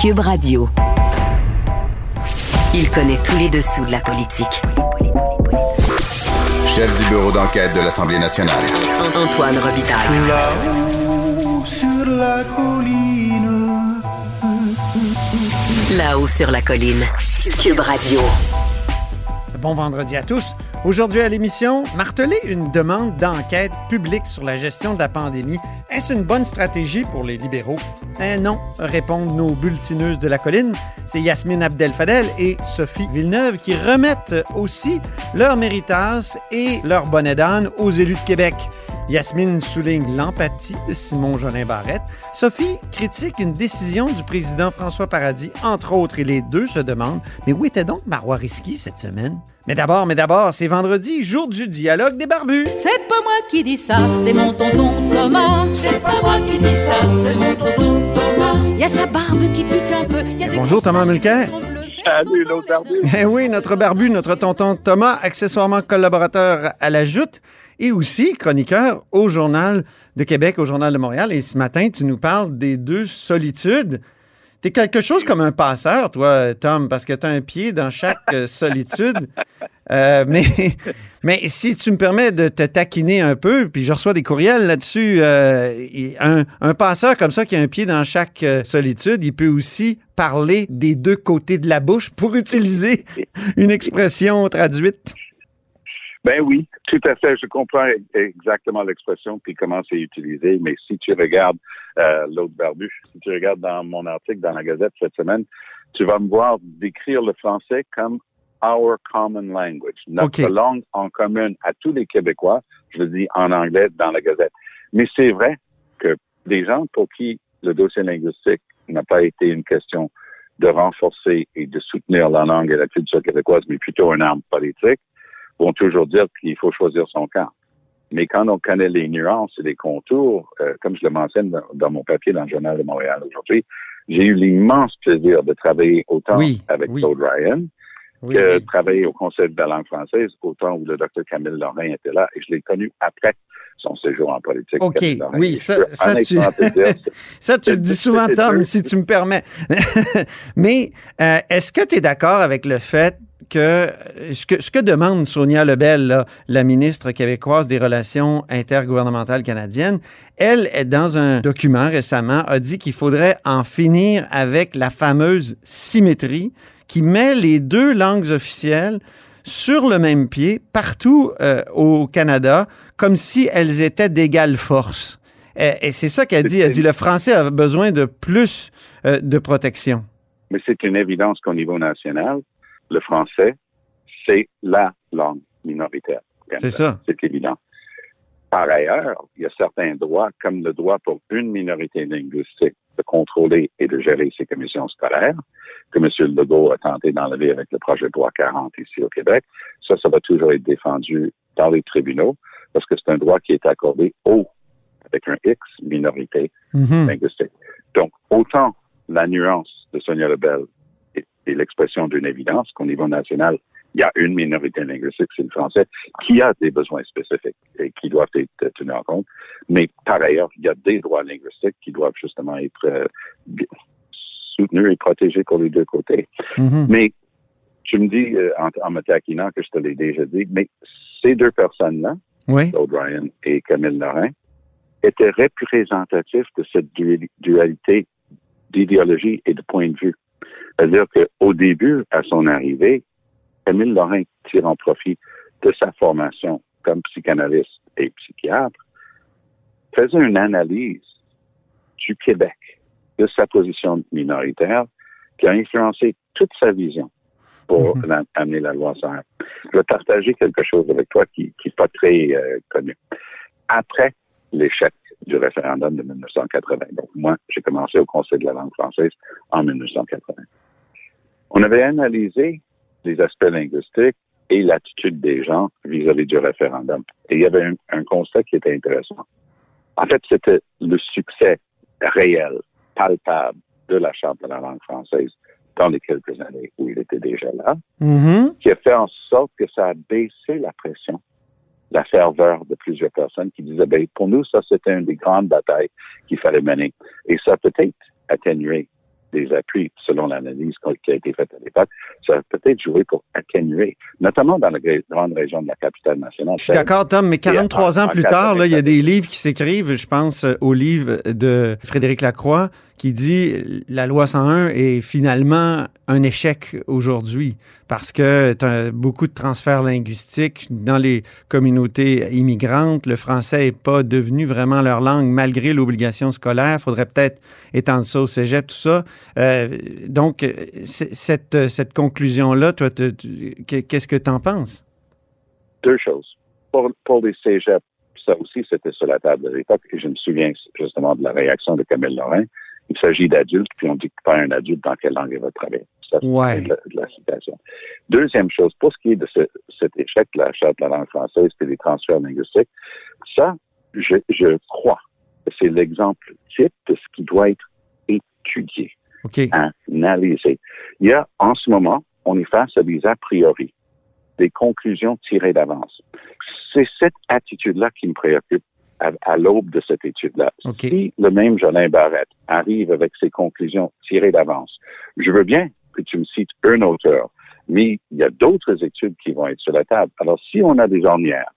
Cube Radio. Il connaît tous les dessous de la politique. Chef du bureau d'enquête de l'Assemblée nationale. Antoine Robitaille. Là-haut sur la colline. Là-haut sur la colline. Cube Radio. Bon vendredi à tous. Aujourd'hui à l'émission, marteler une demande d'enquête publique sur la gestion de la pandémie, est-ce une bonne stratégie pour les libéraux? Eh non, répondent nos bulletineuses de la colline. C'est Yasmine Abdel-Fadel et Sophie Villeneuve qui remettent aussi leur méritas et leur bonnet d'âne aux élus de Québec. Yasmine souligne l'empathie de Simon Jolin Barrette. Sophie critique une décision du président François Paradis, entre autres, et les deux se demandent Mais où était donc Marois Risky cette semaine? Mais d'abord, mais d'abord, c'est vendredi, jour du dialogue des barbus. C'est pas moi qui dis ça, c'est mon tonton Thomas. C'est pas moi qui dis ça, c'est mon tonton Thomas. Y a sa barbe qui pique un peu. Y a des Bonjour, Thomas Mulcair. L'autre barbu. Eh oui, notre barbu, notre tonton Thomas, accessoirement collaborateur à la Joute et aussi chroniqueur au Journal de Québec, au Journal de Montréal. Et ce matin, tu nous parles des deux solitudes. T'es quelque chose comme un passeur, toi, Tom, parce que tu as un pied dans chaque euh, solitude. Euh, mais, mais si tu me permets de te taquiner un peu, puis je reçois des courriels là-dessus, euh, un, un passeur comme ça qui a un pied dans chaque solitude, il peut aussi parler des deux côtés de la bouche pour utiliser une expression traduite. Ben oui, tout à fait. Je comprends exactement l'expression puis comment c'est utilisé. Mais si tu regardes euh, l'autre barbu, si tu regardes dans mon article dans la Gazette cette semaine, tu vas me voir décrire le français comme our common language, notre langue en commun à tous les Québécois. Je le dis en anglais dans la Gazette. Mais c'est vrai que des gens pour qui le dossier linguistique n'a pas été une question de renforcer et de soutenir la langue et la culture québécoise, mais plutôt une arme politique, vont toujours dire qu'il faut choisir son camp. Mais quand on connaît les nuances et les contours, euh, comme je le mentionne dans, dans mon papier dans le Journal de Montréal aujourd'hui, j'ai eu l'immense plaisir de travailler autant Oui, avec oui. Claude Ryan Oui, que oui. travailler au Conseil de la langue française autant où le docteur Camille Lorrain était là. Et je l'ai connu après son séjour en politique. OK, oui, ça- tu- Ça, le dis souvent, Tom, si tu me permets. Mais euh, est-ce que tu es d'accord avec le fait que ce que, demande Sonia Lebel, la ministre québécoise des Relations intergouvernementales canadiennes, elle, est dans un document récemment, a dit qu'il faudrait en finir avec la fameuse symétrie qui met les deux langues officielles sur le même pied partout euh, au Canada, comme si elles étaient d'égale force. Et, et c'est ça qu'elle dit. Elle dit le français a besoin de plus euh, de protection. mais c'est une évidence qu'au niveau national, le français, c'est la langue minoritaire. C'est ça. C'est évident. Par ailleurs, il y a certains droits, comme le droit pour une minorité linguistique de contrôler et de gérer ses commissions scolaires, que M. Legault a tenté d'enlever avec le projet de loi 40 ici au Québec. Ça, ça va toujours être défendu dans les tribunaux parce que c'est un droit qui est accordé aux, avec un X, minorité Mhm. linguistique. Donc, autant la nuance de Sonia Lebel est, est l'expression d'une évidence qu'au niveau national, il y a une minorité linguistique, c'est le français, qui a des besoins spécifiques et qui doivent être tenus en compte. Mais par ailleurs, il y a des droits linguistiques qui doivent justement être euh, soutenus et protégés pour les deux côtés. Mhm. Mais tu me dis, euh, en, en me taquinant, que je te l'ai déjà dit, mais ces deux personnes-là, Oui. Ryan et Camille Lorrain, étaient représentatifs de cette duali- dualité d'idéologie et de point de vue. C'est-à-dire qu'au début, à son arrivée, Camille Lorrain tire en profit de sa formation comme psychanalyste et psychiatre, faisait une analyse du Québec, de sa position minoritaire, qui a influencé toute sa vision pour Mhm. amener la loi 101. Je vais partager quelque chose avec toi qui n'est pas très euh, connu. Après l'échec du référendum de 1980, donc moi, j'ai commencé au Conseil de la langue française en 1980. On avait analysé les aspects linguistiques et l'attitude des gens vis-à-vis du référendum. Et il y avait un, un constat qui était intéressant. En fait, c'était le succès réel, palpable de la Charte de la langue française dans les quelques années où il était déjà là, Mhm. qui a fait en sorte que ça a baissé la pression, la ferveur de plusieurs personnes qui disaient, ben, pour nous, ça, c'était une des grandes batailles qu'il fallait mener. Et ça a peut-être atténué des appuis, selon l'analyse qui a été faite à l'époque, ça a peut-être joué pour atténuer, notamment dans la grande région de la capitale nationale. Je suis d'accord, Tom, mais 43 ans plus tard, là, il y a des livres qui s'écrivent, je pense au livre de Frédéric Lacroix, qui dit la loi 101 est finalement un échec aujourd'hui parce que tu beaucoup de transferts linguistiques dans les communautés immigrantes. Le français n'est pas devenu vraiment leur langue malgré l'obligation scolaire. Il faudrait peut-être étendre ça au cégep, tout ça. Euh, donc, cette, cette conclusion-là, toi, qu'est-ce que tu en penses? Deux choses. Pour, pour les cégeps, ça aussi, c'était sur la table de l'époque. Et je me souviens justement de la réaction de Camille Lorrain il s'agit d'adultes, puis on dit pas un adulte dans quelle langue il va travailler. Ça, c'est de, la, citation. Deuxième chose, pour ce qui est de cet échec de la charte de la langue française et des transferts linguistiques, ça, je, je crois que c'est l'exemple type de ce qui doit être étudié, analysé. Il y a, en ce moment, on est face à des a priori, des conclusions tirées d'avance. C'est cette attitude-là qui me préoccupe à, l'aube de cette étude-là. Si le même Jolin Barrette arrive avec ses conclusions tirées d'avance, je veux bien que tu me cites un auteur, mais il y a d'autres études qui vont être sur la table. Alors, si on a des ornières,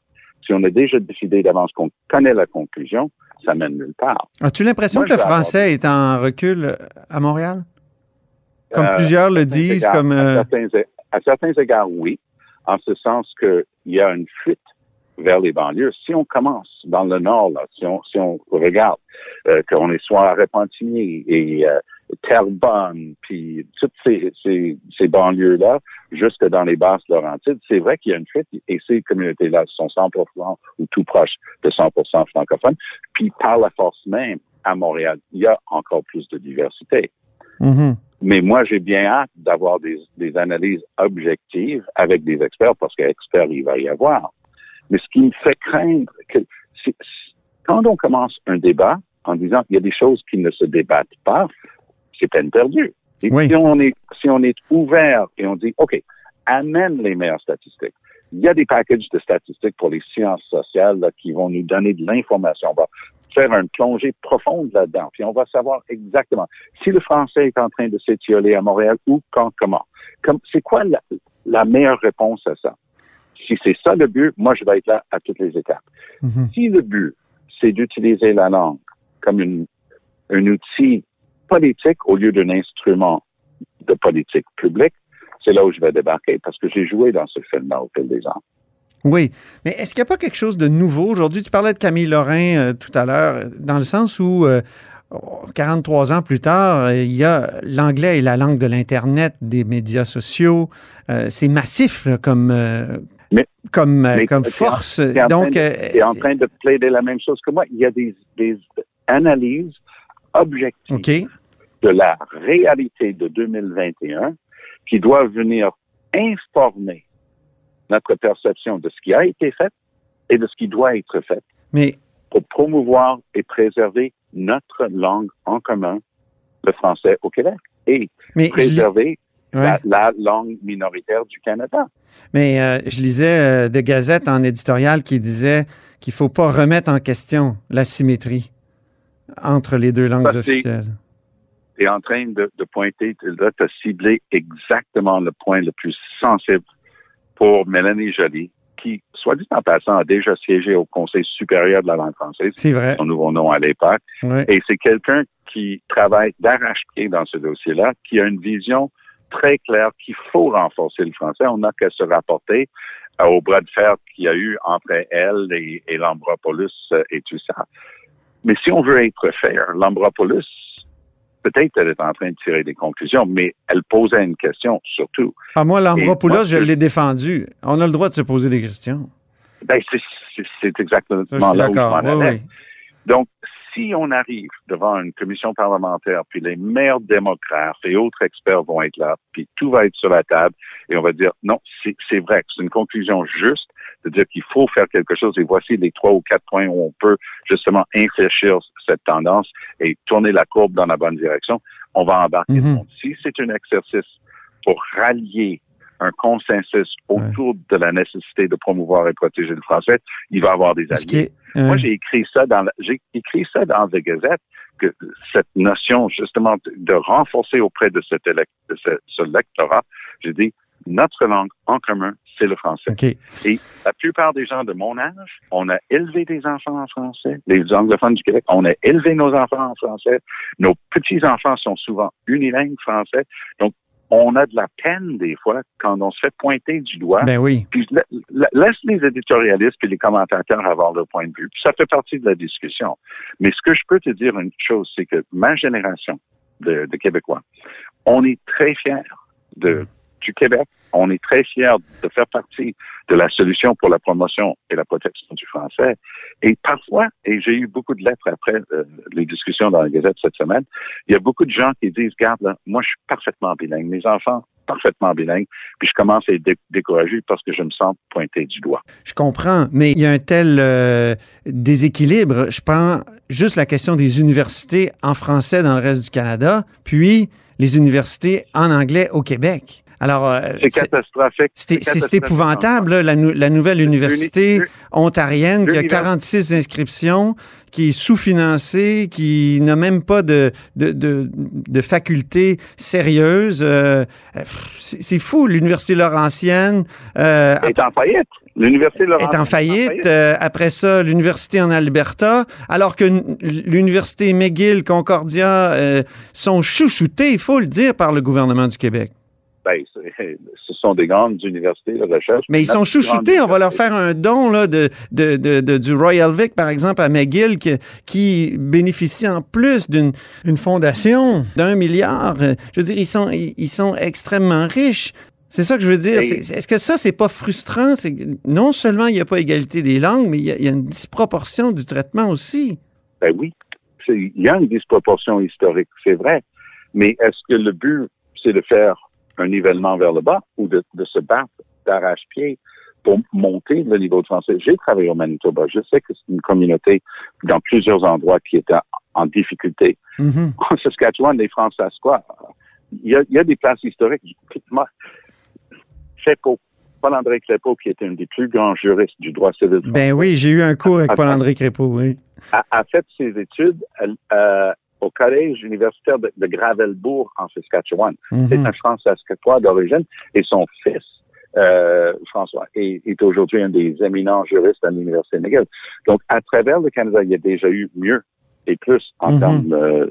si on a déjà décidé d'avance qu'on connaît la conclusion, ça mène nulle part. As-tu l'impression que le français est en recul à Montréal? Comme euh, plusieurs le disent, comme... À, euh, certains, à certains égards, oui, en ce sens qu'il y a une fuite vers les banlieues. Si on commence dans le nord, là, si on, si on regarde euh, qu'on est soit à Repentigny et euh, Terrebonne, puis toutes ces, ces, ces banlieues-là, jusque dans les basses Laurentides, c'est vrai qu'il y a une fuite et ces communautés-là sont 100% ou tout proche de 100% francophones. Puis par la force même, à Montréal, il y a encore plus de diversité. Mm-hmm. Mais moi, j'ai bien hâte d'avoir des, des analyses objectives avec des experts, parce qu'experts, il va y avoir. Mais ce qui me fait craindre, que quand on commence un débat en disant qu'il y a des choses qui ne se débattent pas, c'est peine perdue. Et si on est si on est ouvert et on dit OK, amène les meilleures statistiques. Il y a des packages de statistiques pour les sciences sociales qui vont nous donner de l'information. On va faire une plongée profonde là-dedans, puis on va savoir exactement si le français est en train de s'étioler à Montréal ou quand, comment. Comme, c'est quoi la meilleure réponse à ça? Si c'est ça le but, moi, je vais être là à toutes les étapes. Mhm. Si le but, c'est d'utiliser la langue comme une, un outil politique au lieu d'un instrument de politique publique, c'est là où je vais débarquer parce que j'ai joué dans ce film-là au fil des ans. Oui, mais est-ce qu'il n'y a pas quelque chose de nouveau aujourd'hui? Tu parlais de Camille Lorrain euh, tout à l'heure, dans le sens où 43 euh, ans plus tard, il y a l'anglais et la langue de l'Internet, des médias sociaux. Euh, c'est massif comme, mais, comme, euh, comme force. Donc, tu es en train de plaider la même chose que moi. Il y a des, des analyses objectives de la réalité de 2021 qui doivent venir informer notre perception de ce qui a été fait et de ce qui doit être fait Mais, pour promouvoir et préserver notre langue en commun, le français au Québec, et préserver la, langue minoritaire du Canada. Mais euh, je lisais euh, des gazettes en éditorial qui disaient qu'il ne faut pas remettre en question la symétrie entre les deux langues officielles. Tu es en train de, pointer, tu as ciblé exactement le point le plus sensible pour Mélanie Joly, qui, soit dit en passant, a déjà siégé au Conseil supérieur de la langue française. C'est vrai. Son nouveau nom à l'époque. Et c'est quelqu'un qui travaille d'arrache-pied dans ce dossier-là, qui a une vision très clair qu'il faut renforcer le français. On n'a qu'à se rapporter euh, au bras de fer qu'il y a eu entre elle et, et l'Ambropoulos euh, et tout ça. Mais si on veut être fair, l'Ambropoulos, peut-être elle est en train de tirer des conclusions, mais elle posait une question surtout. Ah, moi, l'Ambropoulos, je l'ai défendu. On a le droit de se poser des questions. Ben, c'est exactement là où je m'en oui, Donc, si on arrive devant une commission parlementaire, puis les maires démocrates et autres experts vont être là, puis tout va être sur la table, et on va dire non, c'est vrai, c'est une conclusion juste de dire qu'il faut faire quelque chose, et voici les trois ou quatre points où on peut justement infléchir cette tendance et tourner la courbe dans la bonne direction, on va embarquer monde. Si c'est un exercice pour rallier un consensus autour de la nécessité de promouvoir et protéger le français, il va y avoir des alliés. Ouais. Moi, j'ai écrit ça dans, j'ai écrit ça dans The Gazette que cette notion justement de, renforcer auprès de cet élect, de ce, ce lectorat, j'ai dit notre langue en commun, c'est le français. OK. Et la plupart des gens de mon âge, on a élevé des enfants en français. Les anglophones du Québec, on a élevé nos enfants en français. Nos petits-enfants sont souvent unilingues français. Donc, on a de la peine des fois quand on se fait pointer du doigt. Ben oui. Puis la- la- laisse les éditorialistes et les commentateurs avoir leur point de vue. Puis ça fait partie de la discussion. Mais ce que je peux te dire une chose, c'est que ma génération de, de Québécois, on est très fiers de, du Québec. On est très fiers de faire partie de la solution pour la promotion et la protection du français. Et parfois, et j'ai eu beaucoup de lettres après euh, les discussions dans la Gazette cette semaine, il y a beaucoup de gens qui disent, garde, moi je suis parfaitement bilingue, mes enfants parfaitement bilingues, puis je commence à être dé- découragé parce que je me sens pointé du doigt. Je comprends, mais il y a un tel euh, déséquilibre. Je prends juste la question des universités en français dans le reste du Canada, puis les universités en anglais au Québec. Alors, euh, C'est catastrophique. c'est épouvantable, là, la, nou- la nouvelle université ontarienne qui a l'univers- 46 inscriptions, qui est sous-financée, qui n'a même pas de, de, de, de faculté sérieuse. Euh, c'est fou, l'université Laurentienne. euh, est en faillite. L'université est en faillite. Euh, après ça, l'université en Alberta, alors que l'université McGill, Concordia sont chouchoutés, il faut le dire, par le gouvernement du Québec. Ben, ce sont des grandes universités de recherche. Mais ils sont chouchoutés. On va leur faire un don là, de, de, de- de- du Royal Vic, par exemple, à McGill, qui, qui bénéficie en plus d'une une fondation d'un milliard. Je veux dire, ils sont, ils, sont extrêmement riches. C'est ça que je veux dire. Est-ce que ça, c'est pas frustrant? Non seulement il n'y a pas égalité des langues, mais il y, a, il y a une disproportion du traitement aussi. Ben oui. Il y a une disproportion historique, c'est vrai. Mais est-ce que le but, c'est de faire un nivellement vers le bas ou de, de se battre d'arrache-pied pour monter le niveau de français? J'ai travaillé au Manitoba. Je sais que c'est une communauté dans plusieurs endroits qui était en difficulté. Mhm. en Saskatchewan, les Français, quoi? Il y, a, il y a des places historiques. Moi, Clépeau, Paul-André Clépeau, qui était un des plus grands juristes du droit civil Ben oui, j'ai eu un cours avec. Paul-André Crépeau, oui. a, a fait ses études euh, au collège universitaire de, de Gravelbourg, en Saskatchewan. C'est Mhm. un Français-Saskatois d'origine et son fils, euh, François, est, est aujourd'hui un des éminents juristes à l'Université McGill. Donc, à travers le Canada, il y a déjà eu mieux et plus en Mhm. termes euh,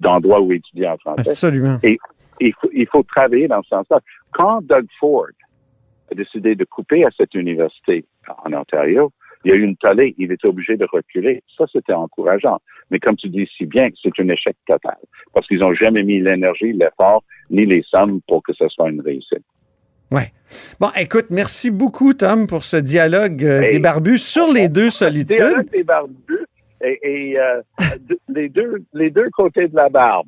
d'endroits où étudier en français. Absolument. il faut, il faut travailler dans ce sens-là. Quand Doug Ford a décidé de couper à cette université en Ontario, il y a eu une tollée, il était obligé de reculer. Ça, c'était encourageant. Mais comme tu dis si bien, c'est un échec total. Parce qu'ils n'ont jamais mis l'énergie, l'effort, ni les sommes pour que ce soit une réussite. Ouais. Bon, écoute, merci beaucoup, Tom, pour ce dialogue euh, Hey. des barbus sur les deux solitudes. Dialogue des barbus et, et, euh, les, deux, les deux côtés de la barbe.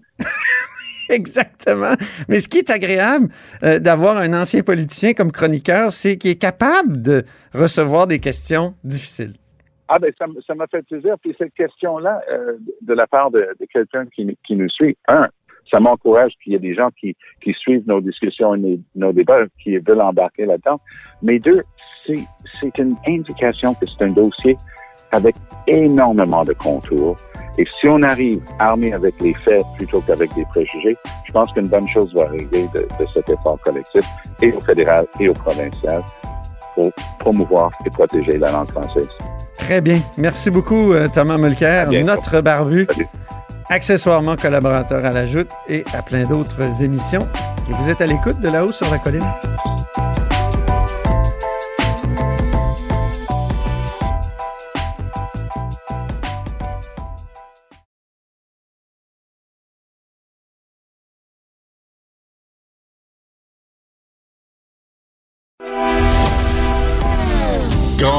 Exactement. Mais ce qui est agréable euh, d'avoir un ancien politicien comme chroniqueur, c'est qu'il est capable de recevoir des questions difficiles. Ah ben ça, m'a fait plaisir. Puis cette question-là, euh, de la part de, quelqu'un qui, nous- suit, un, ça m'encourage qu'il y ait des gens qui, suivent nos discussions et nos, débats, qui veulent embarquer là-dedans. Mais deux, c'est une indication que c'est un dossier avec énormément de contours. Et si on arrive armé avec les faits plutôt qu'avec des préjugés, je pense qu'une bonne chose va arriver de, de cet effort collectif, et au fédéral et au provincial, pour promouvoir et protéger la langue française. Très bien. Merci beaucoup, euh, Thomas Mulcair, notre barbu, Salut. accessoirement collaborateur à la Joute et à plein d'autres émissions. Et vous êtes à l'écoute de là-haut sur la colline.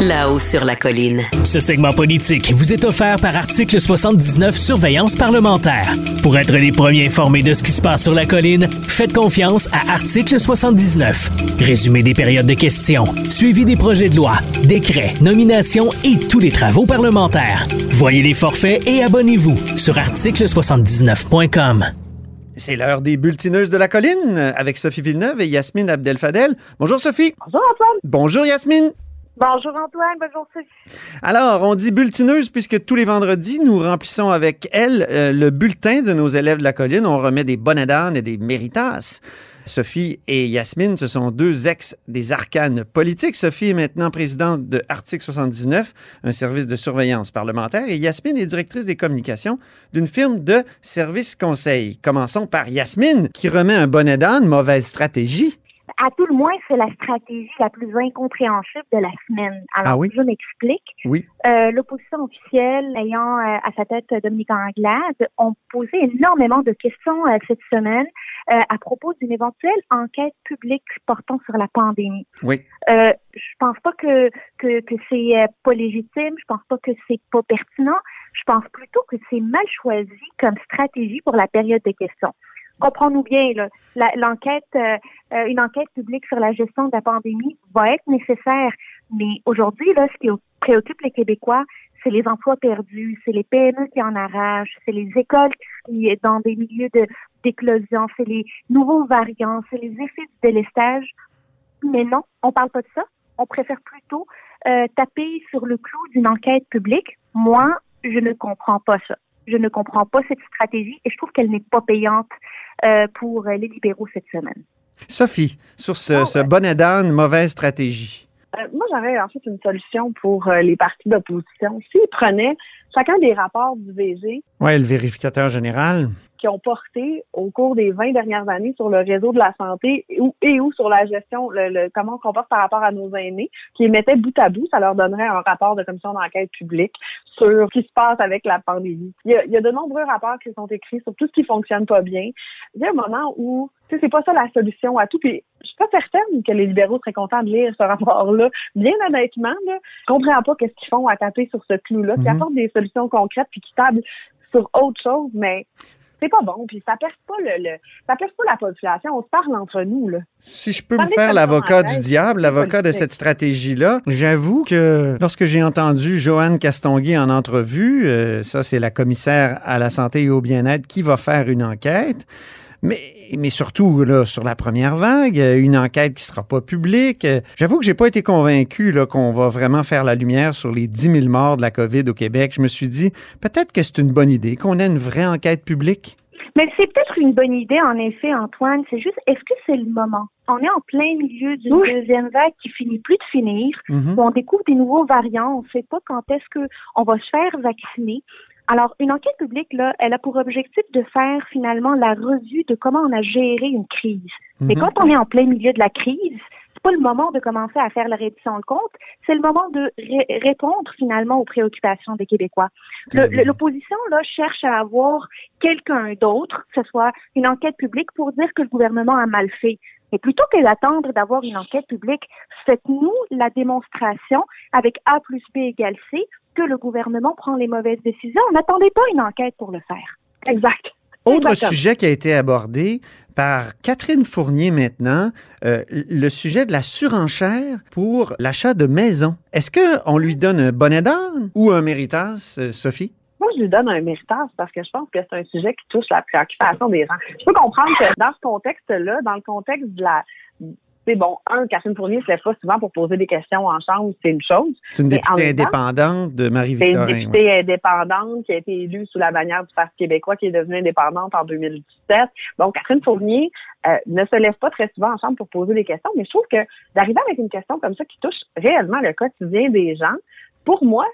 Là-haut sur la colline. Ce segment politique vous est offert par Article 79 Surveillance parlementaire. Pour être les premiers informés de ce qui se passe sur la colline, faites confiance à Article 79. Résumé des périodes de questions, suivi des projets de loi, décrets, nominations et tous les travaux parlementaires. Voyez les forfaits et abonnez-vous sur article79.com. C'est l'heure des bulletineuses de la colline avec Sophie Villeneuve et Yasmine Abdel-Fadel. Bonjour Sophie. Bonjour Antoine. Bonjour Yasmine. Bonjour Antoine, bonjour Sophie. Alors, on dit bulletineuse puisque tous les vendredis, nous remplissons avec elle euh, le bulletin de nos élèves de la colline. On remet des bonnets d'âne et des méritas. Sophie et Yasmine, ce sont deux ex des arcanes politiques. Sophie est maintenant présidente de Article 79, un service de surveillance parlementaire, et Yasmine est directrice des communications d'une firme de services conseil. Commençons par Yasmine, qui remet un bonnet d'âne, mauvaise stratégie. À tout le moins, c'est la stratégie la plus incompréhensible de la semaine. Alors, Ah oui? je m'explique. Oui. Euh, L'opposition officielle, ayant euh, à sa tête Dominique Anglade, ont posé énormément de questions euh, cette semaine euh, à propos d'une éventuelle enquête publique portant sur la pandémie. Oui. Euh, je pense pas que que, que c'est euh, pas légitime. Je pense pas que c'est pas pertinent. Je pense plutôt que c'est mal choisi comme stratégie pour la période des questions. Comprends-nous bien, l'enquête, euh, euh, une enquête publique sur la gestion de la pandémie va être nécessaire. Mais aujourd'hui, là, ce qui préoccupe les Québécois, c'est les emplois perdus, c'est les PME qui en arrachent, c'est les écoles qui sont dans des milieux de d'éclosion, c'est les nouveaux variants, c'est les effets du délestage. Mais non, on parle pas de ça. On préfère plutôt euh, taper sur le clou d'une enquête publique. Moi, je ne comprends pas ça. Je ne comprends pas cette stratégie et je trouve qu'elle n'est pas payante euh, pour les libéraux cette semaine. Sophie, sur ce, Ah ce bonnet d'âne, mauvaise stratégie. Euh, moi, j'aurais en fait une solution pour euh, les partis d'opposition. S'ils prenaient chacun des rapports du VG Oui, le vérificateur général. qui ont porté au cours des 20 dernières années sur le réseau de la santé et ou, et ou sur la gestion, le, le- comment on se comporte par rapport à nos aînés, qui les mettaient bout à bout, ça leur donnerait un rapport de commission d'enquête publique sur ce qui se passe avec la pandémie. Il y a, il y a de nombreux rapports qui sont écrits sur tout ce qui fonctionne pas bien. Il y a un moment où, tu sais, c'est pas ça la solution à tout. Puis, je suis pas certaine que les libéraux seraient contents de lire ce rapport-là. Bien honnêtement, là, je comprends pas qu'est-ce qu'ils font à taper sur ce clou-là, qui Mhm. apportent des solutions concrètes puis qui tablent sur autre chose, mais c'est pas bon, puis ça perce pas le, le- ça perce pas la population. On se parle entre nous, là. Si je peux me faire l'avocat du diable, l'avocat de cette stratégie-là, j'avoue que lorsque j'ai entendu Joanne Castonguay en entrevue, euh, ça c'est la commissaire à la santé et au bien-être qui va faire une enquête, mais, mais surtout là, sur la première vague, une enquête qui sera pas publique. J'avoue que j'ai pas été convaincu là, qu'on va vraiment faire la lumière sur les 10 000 morts de la COVID au Québec. Je me suis dit, peut-être que c'est une bonne idée qu'on ait une vraie enquête publique. Mais c'est peut-être une bonne idée, en effet, Antoine. C'est juste, est-ce que c'est le moment? On est en plein milieu d'une Oui. deuxième vague qui finit plus de finir. Mhm. où on découvre des nouveaux variants, on ne sait pas quand est-ce que on va se faire vacciner. Alors, une enquête publique, là, elle a pour objectif de faire finalement la revue de comment on a géré une crise. Mais Mhm. quand on est en plein milieu de la crise, c'est pas le moment de commencer à faire la réduction de compte, c'est le moment de ré- répondre finalement aux préoccupations des Québécois. Le- L'opposition là cherche à avoir quelqu'un d'autre, que ce soit une enquête publique, pour dire que le gouvernement a mal fait. Mais plutôt que d'attendre d'avoir une enquête publique, faites-nous la démonstration avec A plus B égale C que le gouvernement prend les mauvaises décisions. N'attendez pas une enquête pour le faire. Exact. Autre sujet qui a été abordé par Catherine Fournier maintenant, euh, le sujet de la surenchère pour l'achat de maisons. Est-ce qu'on lui donne un bonnet d'âne ou un méritas, euh, Sophie? Moi, je lui donne un méritage parce que je pense que c'est un sujet qui touche la préoccupation des gens. Je peux comprendre que dans ce contexte-là, dans le contexte de la... Bon, un, Catherine Fournier se lève pas souvent pour poser des questions en chambre, c'est une chose. C'est une députée temps, indépendante de C'est une Marie-Victorin. ouais. députée indépendante qui a été élue sous la bannière du Parti québécois, qui est devenue indépendante en 2017. Donc, Catherine Fournier euh, ne se lève pas très souvent en chambre pour poser des questions, mais je trouve que d'arriver avec une question comme ça qui touche réellement le quotidien des gens, pour moi,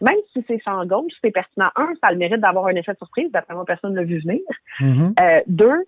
même si c'est sans gauche, c'est pertinent. Un, ça a le mérite d'avoir un effet de surprise, d'après moi, personne ne l'a vu venir. Mhm. Euh, deux,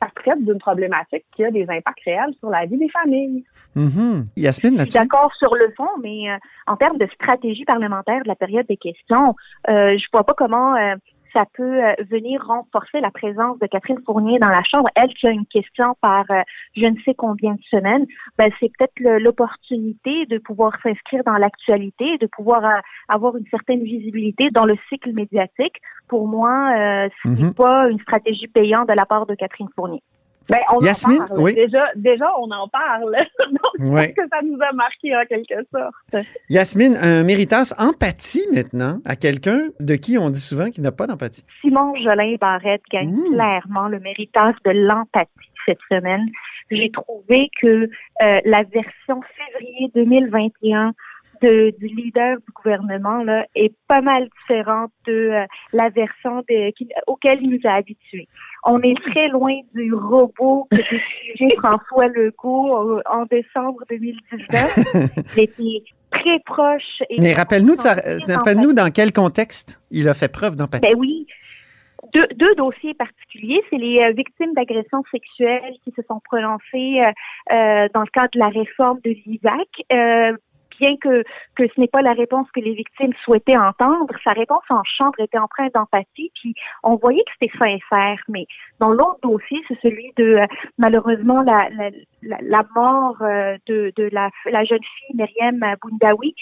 ça traite d'une problématique qui a des impacts réels sur la vie des familles. Mhm. Yasmine, Je suis là-dessus? d'accord sur le fond, mais euh, en termes de stratégie parlementaire de la période des questions, euh, je vois pas comment euh, ça peut euh, venir renforcer la présence de Catherine Fournier dans la Chambre. Elle qui a une question par euh, je ne sais combien de semaines, ben, c'est peut-être l'opportunité de pouvoir s'inscrire dans l'actualité, de pouvoir euh, avoir une certaine visibilité dans le cycle médiatique. Pour moi, euh, ce n'est Mhm. pas une stratégie payante de la part de Catherine Fournier. Ben, on Yasmine, en parle. oui. Déjà, déjà, on en parle. Donc, je pense que ça nous a marqué en quelque sorte. Yasmine, un méritas empathie maintenant à quelqu'un de qui on dit souvent qu'il n'a pas d'empathie. Simon Jolin Barrette gagne Mmh. clairement le méritage de l'empathie cette semaine. J'ai trouvé que euh, la version février 2021 de, du leader du gouvernement là, est pas mal différente de euh, la version de, qui- auquel il nous a habitués. On est très loin du robot que décrivait François Legault euh, en décembre 2019. Il était très proche. Et Mais rappelle-nous très rappelle-nous dans quel contexte il a fait preuve d'empathie. ben oui. Deux, deux dossiers particuliers, c'est les euh, victimes d'agressions sexuelles qui se sont prononcées euh, euh, dans le cadre de la réforme de l'ISAC. Euh, bien que, que ce n'est pas la réponse que les victimes souhaitaient entendre, sa réponse en chambre était empreinte d'empathie, puis on voyait que c'était sincère. Mais dans l'autre dossier, c'est celui de euh, malheureusement la, la, la, mort euh, de, de la, la jeune fille Myriam Boundaoui.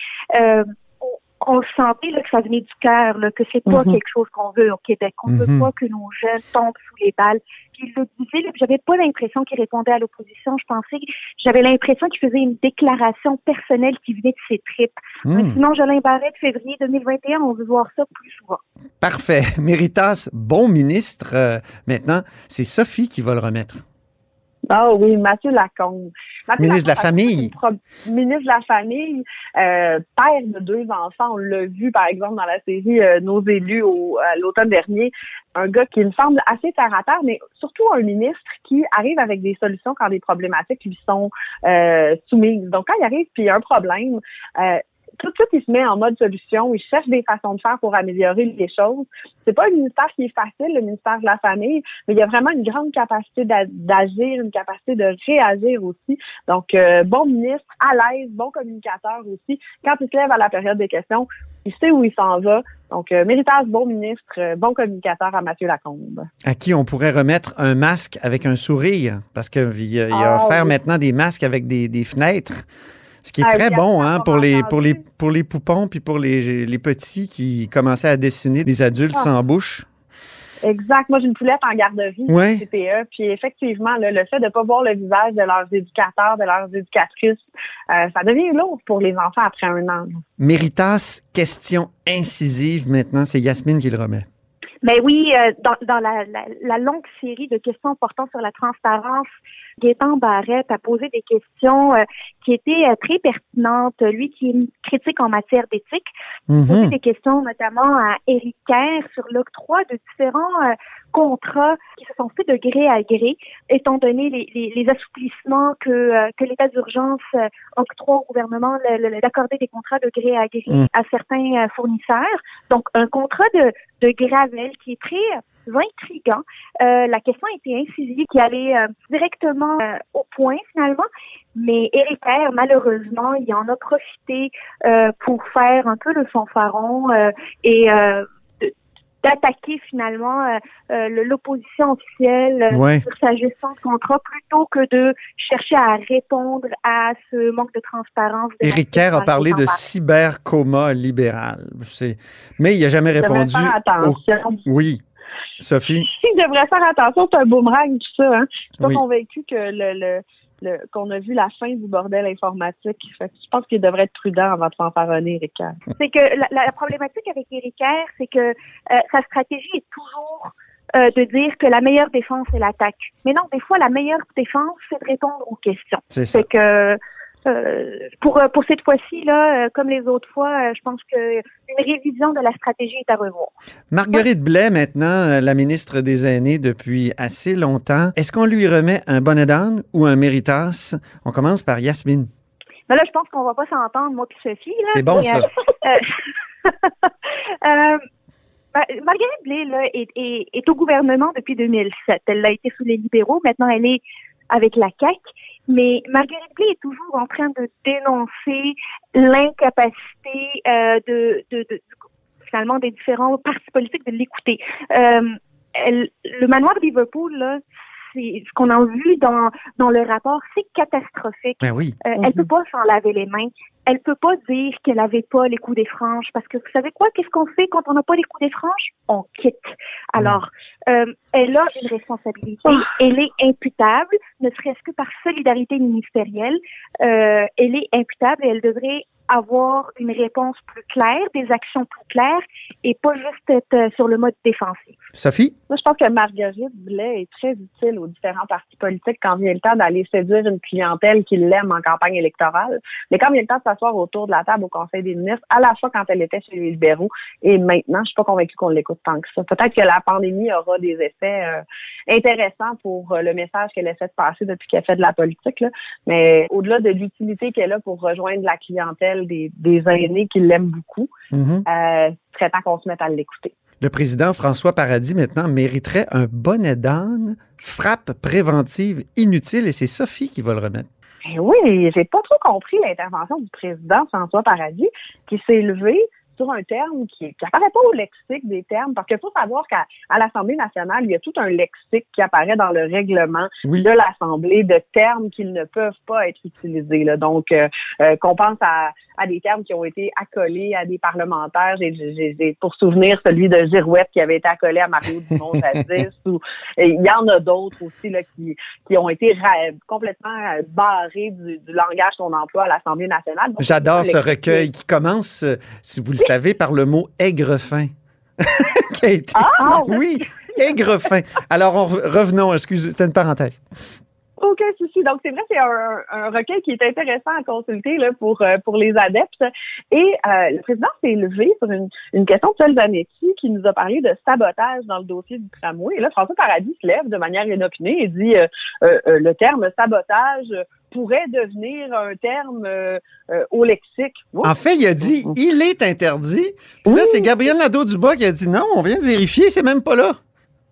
On- on sentait là, que ça venait du cœur, que c'est pas Mhm. quelque chose qu'on veut au Québec. On Mhm. veut pas que nos jeunes tombent sous les balles. Puis il le disait, j'avais pas l'impression qu'il répondait à l'opposition. Je pensais, que- j'avais l'impression qu'il faisait une déclaration personnelle qui venait de ses tripes. Hmm. Sinon, Jolin Barrette, février 2021, on veut voir ça plus souvent. Parfait. Méritas, bon ministre. Euh, maintenant, c'est Sophie qui va le remettre. Ah oui, Mathieu Lacombe. Mathieu Ministre de la Lacombe, Famille. c'est une pro- Ministre de la Famille, euh, père de deux enfants. On l'a vu, par exemple, dans la série euh, Nos élus au, à l'automne dernier. Un gars qui me semble assez terre à terre, mais surtout un ministre qui arrive avec des solutions quand des problématiques lui sont euh, soumises. Donc, quand il arrive puis il y a un problème, euh, tout de suite, il se met en mode solution. Il cherche des façons de faire pour améliorer les choses. C'est pas un ministère qui est facile, le ministère de la Famille, mais il y a vraiment une grande capacité d'a- d'agir, une capacité de réagir aussi. Donc, euh, bon ministre, à l'aise, bon communicateur aussi. Quand il se lève à la période des questions, il sait où il s'en va. Donc, euh, méritage, bon ministre, euh, bon communicateur à Mathieu Lacombe. À qui on pourrait remettre un masque avec un sourire, parce qu'il il a Ah, offert oui. maintenant des masques avec des, des fenêtres. Ce qui est Ah, très oui, bon on hein, pour, les, pour, les, pour les poupons puis pour les, les petits qui commençaient à dessiner des adultes Ah. sans bouche. Exact. Moi, j'ai une poulette en garderie, Ouais. CPE. Puis effectivement, là, le fait de ne pas voir le visage de leurs éducateurs, de leurs éducatrices, euh, ça devient lourd pour les enfants après un an. Méritas, question incisive maintenant, c'est Yasmine qui le remet. Ben oui, euh, dans, dans la, la, la longue série de questions portant sur la transparence, Gaétan Barrette a posé des questions euh, qui étaient euh, très pertinentes. Lui qui est critique en matière d'éthique, posé Mhm. des questions notamment à Éric Kerr sur l'octroi de différents euh, contrats qui se sont faits de gré à gré, étant donné les, les, les assouplissements que, euh, que l'état d'urgence euh, octroie au gouvernement d'accorder des contrats de gré à gré Mm. à certains euh, fournisseurs. Donc, un contrat de, de Gravel qui est très intriguant. Euh, la question a été incisive, qui allait euh, directement euh, au point finalement. Mais Éric Kerr, malheureusement, il en a profité pour faire un peu le fanfaron et d'attaquer finalement euh, euh, le- l'opposition officielle Ouais. sur sa gestion de contrat plutôt que de chercher à répondre à ce manque de transparence. de Éric Kerr a parlé de cybercoma libéral. Mais il n'a jamais répondu. au-. Oui. Sophie, Il devrait faire attention, c'est un boomerang, tout ça. Hein? Je suis pas Oui. convaincue que le, le, le- qu'on a vu la fin du bordel informatique. Fait que je pense qu'il devrait être prudent avant de fanfaronner, Ricard. c'est que la, la- problématique avec Éric Kerr, c'est que euh, sa stratégie est toujours euh, de dire que la meilleure défense est l'attaque. Mais non, des fois, la meilleure défense, c'est de répondre aux questions. c'est ça. C'est que euh, pour euh, pour cette fois-ci là, euh, comme les autres fois, euh, je pense que une révision de la stratégie est à revoir. Marguerite Blais, maintenant, la ministre des Aînés depuis assez longtemps. Est-ce qu'on lui remet un bonnet d'âne ou un méritas? On commence par Yasmine. Mais là, je pense qu'on va pas s'entendre, moi puis Sophie. là. C'est bon, Mais, ça. Mar- Marguerite Blais là, est, est, est au gouvernement depuis 2007. Elle l'a été sous les libéraux. Maintenant, elle est avec la CAQ. Mais Marguerite Blais est toujours en train de dénoncer l'incapacité euh, de, de, de- finalement des différents partis politiques de l'écouter. Euh, elle- le manoir de Liverpool, là, c'est ce qu'on a vu dans dans le rapport, c'est catastrophique. Ben oui. Euh, Elle peut pas s'en laver les mains. Elle peut pas dire qu'elle avait pas les coups des franges parce que vous savez quoi Qu'est-ce qu'on fait quand on n'a pas les coups des franges? On quitte. Alors, euh, elle a une responsabilité. Elle est imputable, ne serait-ce que par solidarité ministérielle. Euh, elle est imputable et elle devrait avoir une réponse plus claire, des actions plus claires et pas juste être euh, sur le mode défensif. Sophie? Moi, je pense que Marguerite Blais est très utile aux différents partis politiques quand vient le temps d'aller séduire une clientèle qui l'aime en campagne électorale. Mais quand vient le temps de s'asseoir autour de la table au Conseil des ministres, à la fois quand elle était chez les libéraux et maintenant, je suis pas convaincue qu'on l'écoute tant que ça. Peut-être que la pandémie aura des effets euh, intéressants pour euh, le message qu'elle essaie de passer depuis qu'elle fait de la politique. Là. Mais au-delà de l'utilité qu'elle a pour rejoindre la clientèle des, des aînés qui l'aiment beaucoup, euh, il serait temps qu'on se mette à l'écouter. Le président François Paradis, maintenant, mériterait un bonnet d'âne, frappe préventive inutile, et c'est Sophie qui va le remettre. Ben oui, j'ai pas trop compris l'intervention du président François Paradis qui s'est levé sur un terme qui n'apparaît pas au lexique des termes, parce qu'il faut savoir qu'à à l'Assemblée nationale, il y a tout un lexique qui apparaît dans le règlement Oui. de l'Assemblée de termes qui ne peuvent pas être utilisés. là. Donc, euh, euh, qu'on pense à, à des termes qui ont été accolés à des parlementaires. J'ai- pour souvenir celui de Girouette qui avait été accolé à Mario Dumont jadis. ou il y en a d'autres aussi là, qui, qui ont été complètement euh, barrés du, du langage qu'on emploie à l'Assemblée nationale. J'adore ce recueil qui commence, euh, si vous le savez, par le mot aigrefin. qui a été... Ah! Oui, aigrefin. Alors, on re- revenons, excusez, c'était une parenthèse. Aucun souci. Donc, c'est vrai, c'est un, un recueil qui est intéressant à consulter là, pour, euh, pour les adeptes. Et euh, le président s'est levé sur une, une question de Paul Zanetti qui nous a parlé de sabotage dans le dossier du tramway. Et là, François Paradis se lève de manière inopinée et dit euh, euh, euh, le terme sabotage pourrait devenir un terme euh, euh, au lexique. En fait, il a dit il est interdit. Puis là, Oui. c'est Gabriel Nadeau-Dubois qui a dit non, on vient de vérifier, c'est même pas là.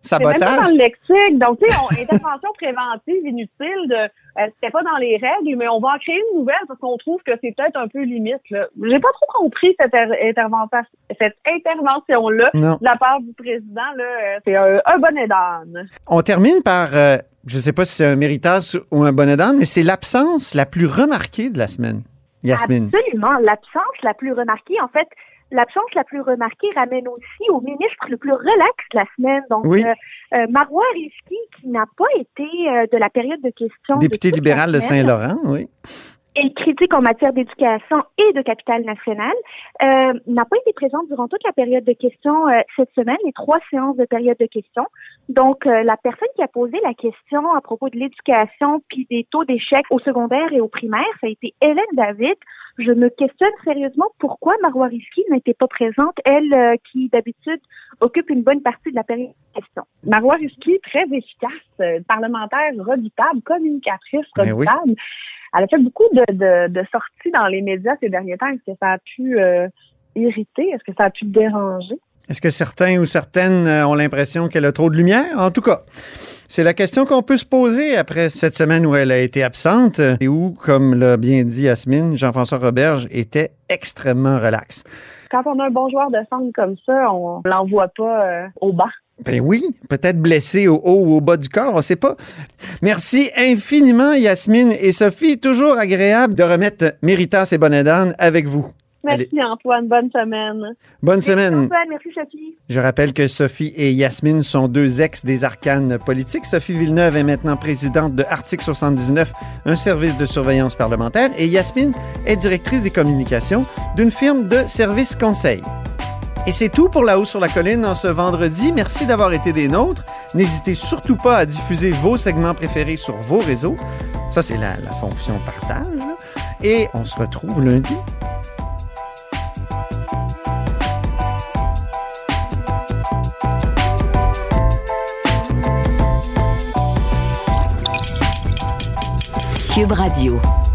C'est même pas dans Sabotage. le lexique. Donc, tu sais, on- intervention préventive inutile de euh, c'était pas dans les règles, mais on va en créer une nouvelle parce qu'on trouve que c'est peut-être un peu limite. Là. J'ai pas trop compris cette, er- intervention, cette intervention-là Non. de la part du président. Là, Euh, c'est un, un bonnet d'âne. On termine par, euh, je sais pas si c'est un méritage ou un bonnet d'âne, mais c'est l'absence la plus remarquée de la semaine. Yasmine. Absolument. L'absence la plus remarquée, en fait, l'absence la plus remarquée ramène aussi au ministre le plus relax de la semaine. Donc, Oui. euh, euh, Marois Risky, qui n'a pas été euh, de la période de questions. Député de libéral de Saint-Laurent, oui. et critique en matière d'éducation et de capital national, euh, n'a pas été présente durant toute la période de questions cette semaine, les trois séances de période de questions. Donc, la personne qui a posé la question à propos de l'éducation puis des taux d'échec au secondaire et au primaire, ça a été Hélène David. Je me questionne sérieusement pourquoi Marois Risky n'était pas présente, elle euh, qui d'habitude occupe une bonne partie de la période de questions. Marois Risky, très efficace, euh, parlementaire redoutable, communicatrice Ben oui. redoutable. Elle a fait beaucoup de, de, de sorties dans les médias ces derniers temps. Est-ce que ça a pu euh, irriter? Est-ce que ça a pu déranger? Est-ce que certains ou certaines euh, ont l'impression qu'elle a trop de lumière? En tout cas, c'est la question qu'on peut se poser après cette semaine où elle a été absente et où, comme l'a bien dit Yasmine, Jean-François Roberge était extrêmement relax. Quand on a un bon joueur de centre comme ça, on l'envoie pas euh, au bas. Ben oui, peut-être blessé au haut ou au bas du corps, on sait pas. Merci infiniment, Yasmine et Sophie. Toujours agréable de remettre Méritas et Bonnet d'âne avec vous. Merci Antoine, bonne semaine. Bonne semaine. Antoine, merci Sophie. Je rappelle que Sophie et Yasmine sont deux ex des arcanes politiques. Sophie Villeneuve est maintenant présidente de Article 79, un service de surveillance parlementaire, et Yasmine est directrice des communications d'une firme de services conseil. Et c'est tout pour La Haut sur la Colline en ce vendredi. Merci d'avoir été des nôtres. N'hésitez surtout pas à diffuser vos segments préférés sur vos réseaux. Ça, c'est la, la fonction partage. Et on se retrouve lundi. Cube Radio.